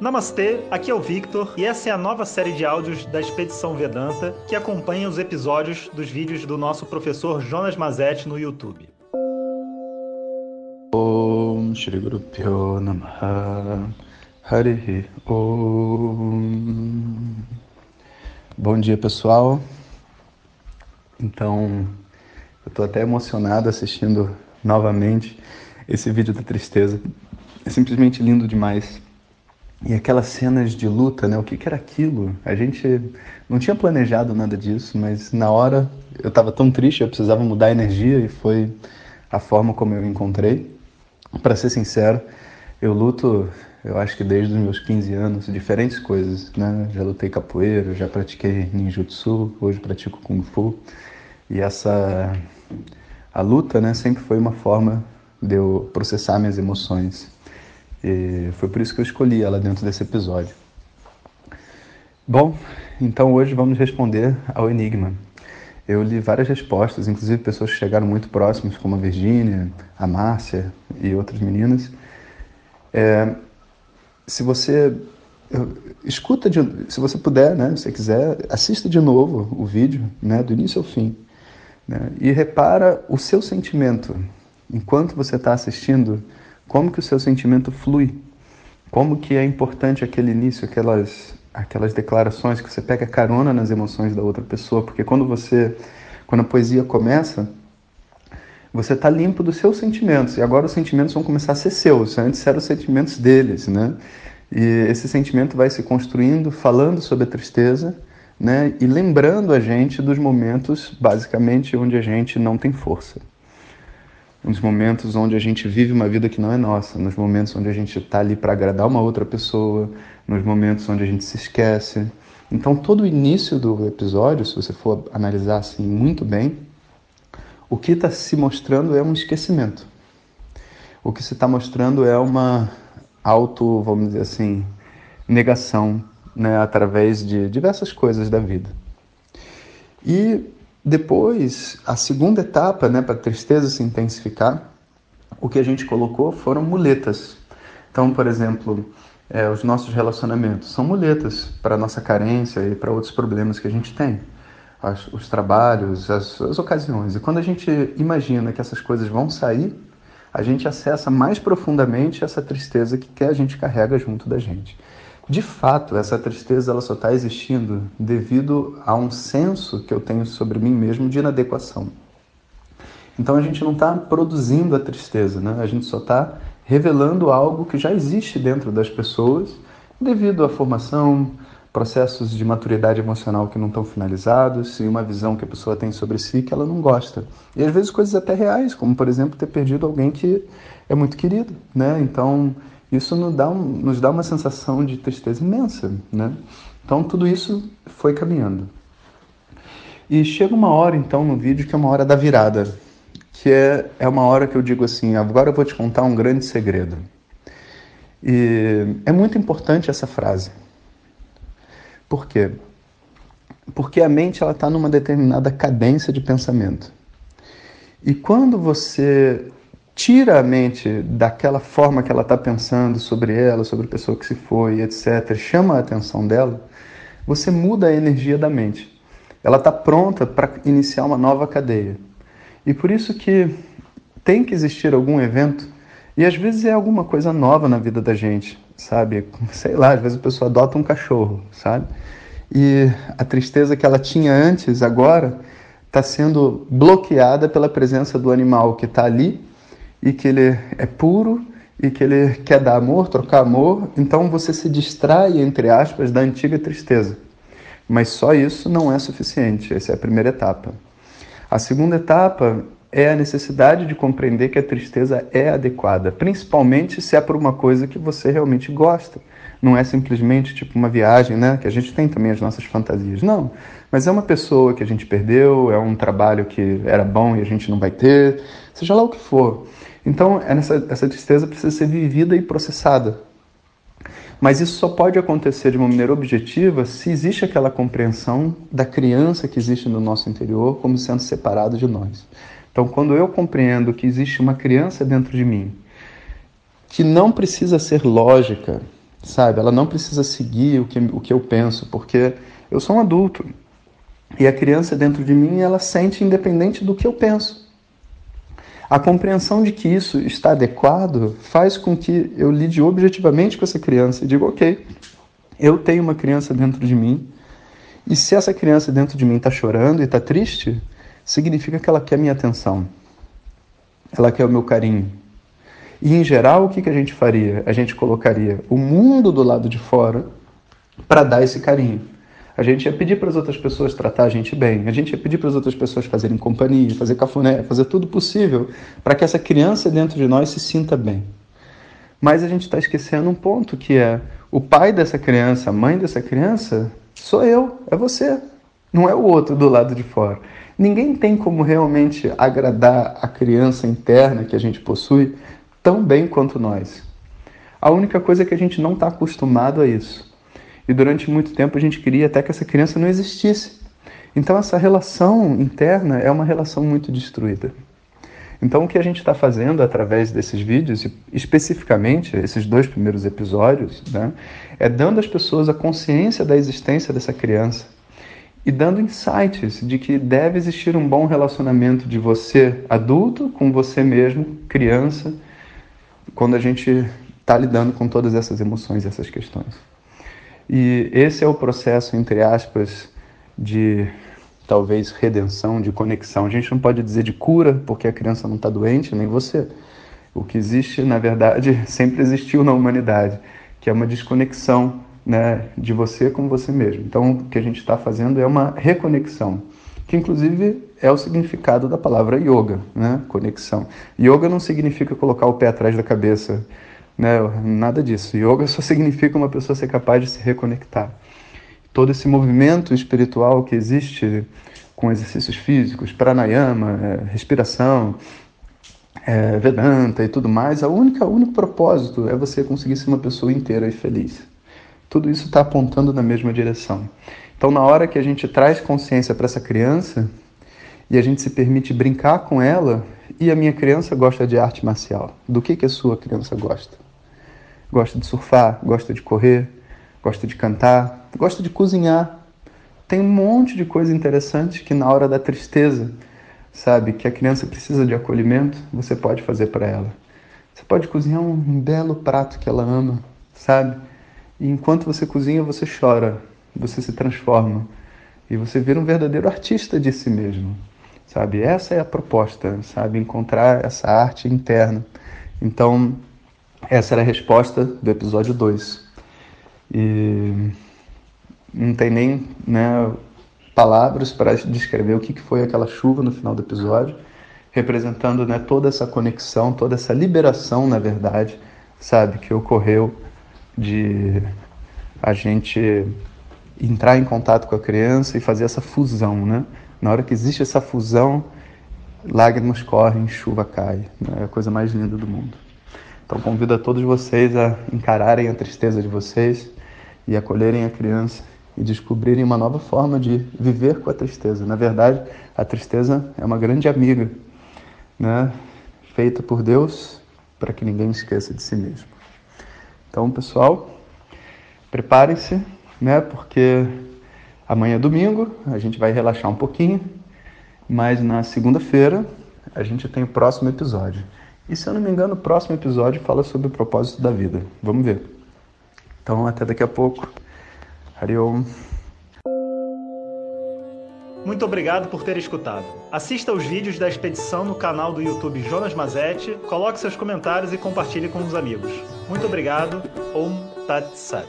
Namastê, aqui é o Victor e essa é a nova série de áudios da Expedição Vedanta que acompanha os episódios dos vídeos do nosso professor Jonas Mazetti no YouTube. Om Shri Guru Pyo Namaha Harihi Om Bom dia pessoal. Então, eu estou até emocionado assistindo novamente esse vídeo da tristeza. É simplesmente lindo demais e aquelas cenas de luta, né? O que, que era aquilo? A gente não tinha planejado nada disso, mas na hora eu estava tão triste, eu precisava mudar a energia e foi a forma como eu encontrei. Para ser sincero, eu luto, eu acho que desde os meus 15 anos, diferentes coisas, né? Já lutei capoeira, já pratiquei ninjutsu, hoje pratico kung fu. E essa a luta, né, sempre foi uma forma de eu processar minhas emoções. E foi por isso que eu escolhi ela dentro desse episódio. Bom, então hoje vamos responder ao enigma. Eu li várias respostas, inclusive pessoas que chegaram muito próximas, como a Virgínia, a Márcia e outras meninas. É, se você escuta, de, se você puder, né, se você quiser, assista de novo o vídeo, né, do início ao fim, né, e repara o seu sentimento enquanto você está assistindo como que o seu sentimento flui, como que é importante aquele início, aquelas aquelas declarações que você pega carona nas emoções da outra pessoa, porque quando você quando a poesia começa, você está limpo dos seus sentimentos e agora os sentimentos vão começar a ser seus. Antes eram os sentimentos deles, né? E esse sentimento vai se construindo, falando sobre a tristeza, né? E lembrando a gente dos momentos, basicamente, onde a gente não tem força nos momentos onde a gente vive uma vida que não é nossa, nos momentos onde a gente está ali para agradar uma outra pessoa, nos momentos onde a gente se esquece. Então, todo o início do episódio, se você for analisar assim muito bem, o que está se mostrando é um esquecimento. O que se está mostrando é uma auto, vamos dizer assim, negação, né, através de diversas coisas da vida. E depois, a segunda etapa, né, para a tristeza se intensificar, o que a gente colocou foram muletas. Então, por exemplo, é, os nossos relacionamentos são muletas para nossa carência e para outros problemas que a gente tem. As, os trabalhos, as, as ocasiões. E quando a gente imagina que essas coisas vão sair, a gente acessa mais profundamente essa tristeza que a gente carrega junto da gente. De fato, essa tristeza ela só está existindo devido a um senso que eu tenho sobre mim mesmo de inadequação. Então a gente não está produzindo a tristeza, né? a gente só está revelando algo que já existe dentro das pessoas devido à formação, processos de maturidade emocional que não estão finalizados e uma visão que a pessoa tem sobre si que ela não gosta. E às vezes coisas até reais, como por exemplo ter perdido alguém que é muito querido, né? Então isso nos dá, um, nos dá uma sensação de tristeza imensa, né? Então tudo isso foi caminhando. E chega uma hora então no vídeo que é uma hora da virada, que é, é uma hora que eu digo assim, agora eu vou te contar um grande segredo. E é muito importante essa frase. Por quê? Porque a mente ela está numa determinada cadência de pensamento. E quando você tira a mente daquela forma que ela está pensando sobre ela, sobre a pessoa que se foi, etc., chama a atenção dela, você muda a energia da mente. Ela está pronta para iniciar uma nova cadeia. E por isso que tem que existir algum evento, e às vezes é alguma coisa nova na vida da gente, sabe? Sei lá, às vezes a pessoa adota um cachorro, sabe? E a tristeza que ela tinha antes, agora, está sendo bloqueada pela presença do animal que está ali e que ele é puro e que ele quer dar amor, trocar amor, então você se distrai, entre aspas, da antiga tristeza. Mas só isso não é suficiente, essa é a primeira etapa. A segunda etapa é a necessidade de compreender que a tristeza é adequada, principalmente se é por uma coisa que você realmente gosta. Não é simplesmente tipo uma viagem, né? Que a gente tem também as nossas fantasias. Não, mas é uma pessoa que a gente perdeu, é um trabalho que era bom e a gente não vai ter, seja lá o que for. Então, essa, essa tristeza precisa ser vivida e processada. Mas isso só pode acontecer de uma maneira objetiva se existe aquela compreensão da criança que existe no nosso interior como sendo separado de nós. Então, quando eu compreendo que existe uma criança dentro de mim, que não precisa ser lógica, sabe? Ela não precisa seguir o que, o que eu penso, porque eu sou um adulto. E a criança dentro de mim, ela sente independente do que eu penso. A compreensão de que isso está adequado faz com que eu lide objetivamente com essa criança e digo, ok, eu tenho uma criança dentro de mim, e se essa criança dentro de mim está chorando e está triste, significa que ela quer minha atenção, ela quer o meu carinho. E em geral, o que, que a gente faria? A gente colocaria o mundo do lado de fora para dar esse carinho. A gente ia pedir para as outras pessoas tratar a gente bem, a gente ia pedir para as outras pessoas fazerem companhia, fazer cafuné, fazer tudo possível para que essa criança dentro de nós se sinta bem. Mas a gente está esquecendo um ponto que é o pai dessa criança, a mãe dessa criança, sou eu, é você, não é o outro do lado de fora. Ninguém tem como realmente agradar a criança interna que a gente possui tão bem quanto nós. A única coisa é que a gente não está acostumado a isso. E durante muito tempo a gente queria até que essa criança não existisse. Então essa relação interna é uma relação muito destruída. Então o que a gente está fazendo através desses vídeos, especificamente esses dois primeiros episódios, né, é dando às pessoas a consciência da existência dessa criança e dando insights de que deve existir um bom relacionamento de você adulto com você mesmo, criança, quando a gente está lidando com todas essas emoções, essas questões. E esse é o processo, entre aspas, de talvez redenção, de conexão. A gente não pode dizer de cura, porque a criança não está doente, nem você. O que existe, na verdade, sempre existiu na humanidade, que é uma desconexão né, de você com você mesmo. Então, o que a gente está fazendo é uma reconexão, que inclusive é o significado da palavra yoga, né, conexão. Yoga não significa colocar o pé atrás da cabeça né? Nada disso. Yoga só significa uma pessoa ser capaz de se reconectar. Todo esse movimento espiritual que existe com exercícios físicos, pranayama, é, respiração, é, Vedanta e tudo mais, a única, o único propósito é você conseguir ser uma pessoa inteira e feliz. Tudo isso está apontando na mesma direção. Então, na hora que a gente traz consciência para essa criança e a gente se permite brincar com ela, e a minha criança gosta de arte marcial, do que, que a sua criança gosta? Gosta de surfar, gosta de correr, gosta de cantar, gosta de cozinhar. Tem um monte de coisa interessante que na hora da tristeza, sabe, que a criança precisa de acolhimento, você pode fazer para ela. Você pode cozinhar um belo prato que ela ama, sabe? E enquanto você cozinha, você chora, você se transforma e você vira um verdadeiro artista de si mesmo, sabe? Essa é a proposta, sabe? Encontrar essa arte interna. Então, essa era a resposta do episódio 2. E não tem nem né, palavras para descrever o que foi aquela chuva no final do episódio, representando né, toda essa conexão, toda essa liberação, na verdade, sabe, que ocorreu de a gente entrar em contato com a criança e fazer essa fusão, né? Na hora que existe essa fusão, lágrimas correm, chuva cai, né? é a coisa mais linda do mundo. Então convido a todos vocês a encararem a tristeza de vocês e acolherem a criança e descobrirem uma nova forma de viver com a tristeza. Na verdade, a tristeza é uma grande amiga, né? feita por Deus para que ninguém esqueça de si mesmo. Então, pessoal, preparem-se, né? Porque amanhã é domingo, a gente vai relaxar um pouquinho, mas na segunda-feira a gente tem o próximo episódio. E se eu não me engano, o próximo episódio fala sobre o propósito da vida. Vamos ver. Então, até daqui a pouco. Hariom. Muito obrigado por ter escutado. Assista aos vídeos da expedição no canal do YouTube Jonas Mazetti, coloque seus comentários e compartilhe com os amigos. Muito obrigado. Om Tat Sat.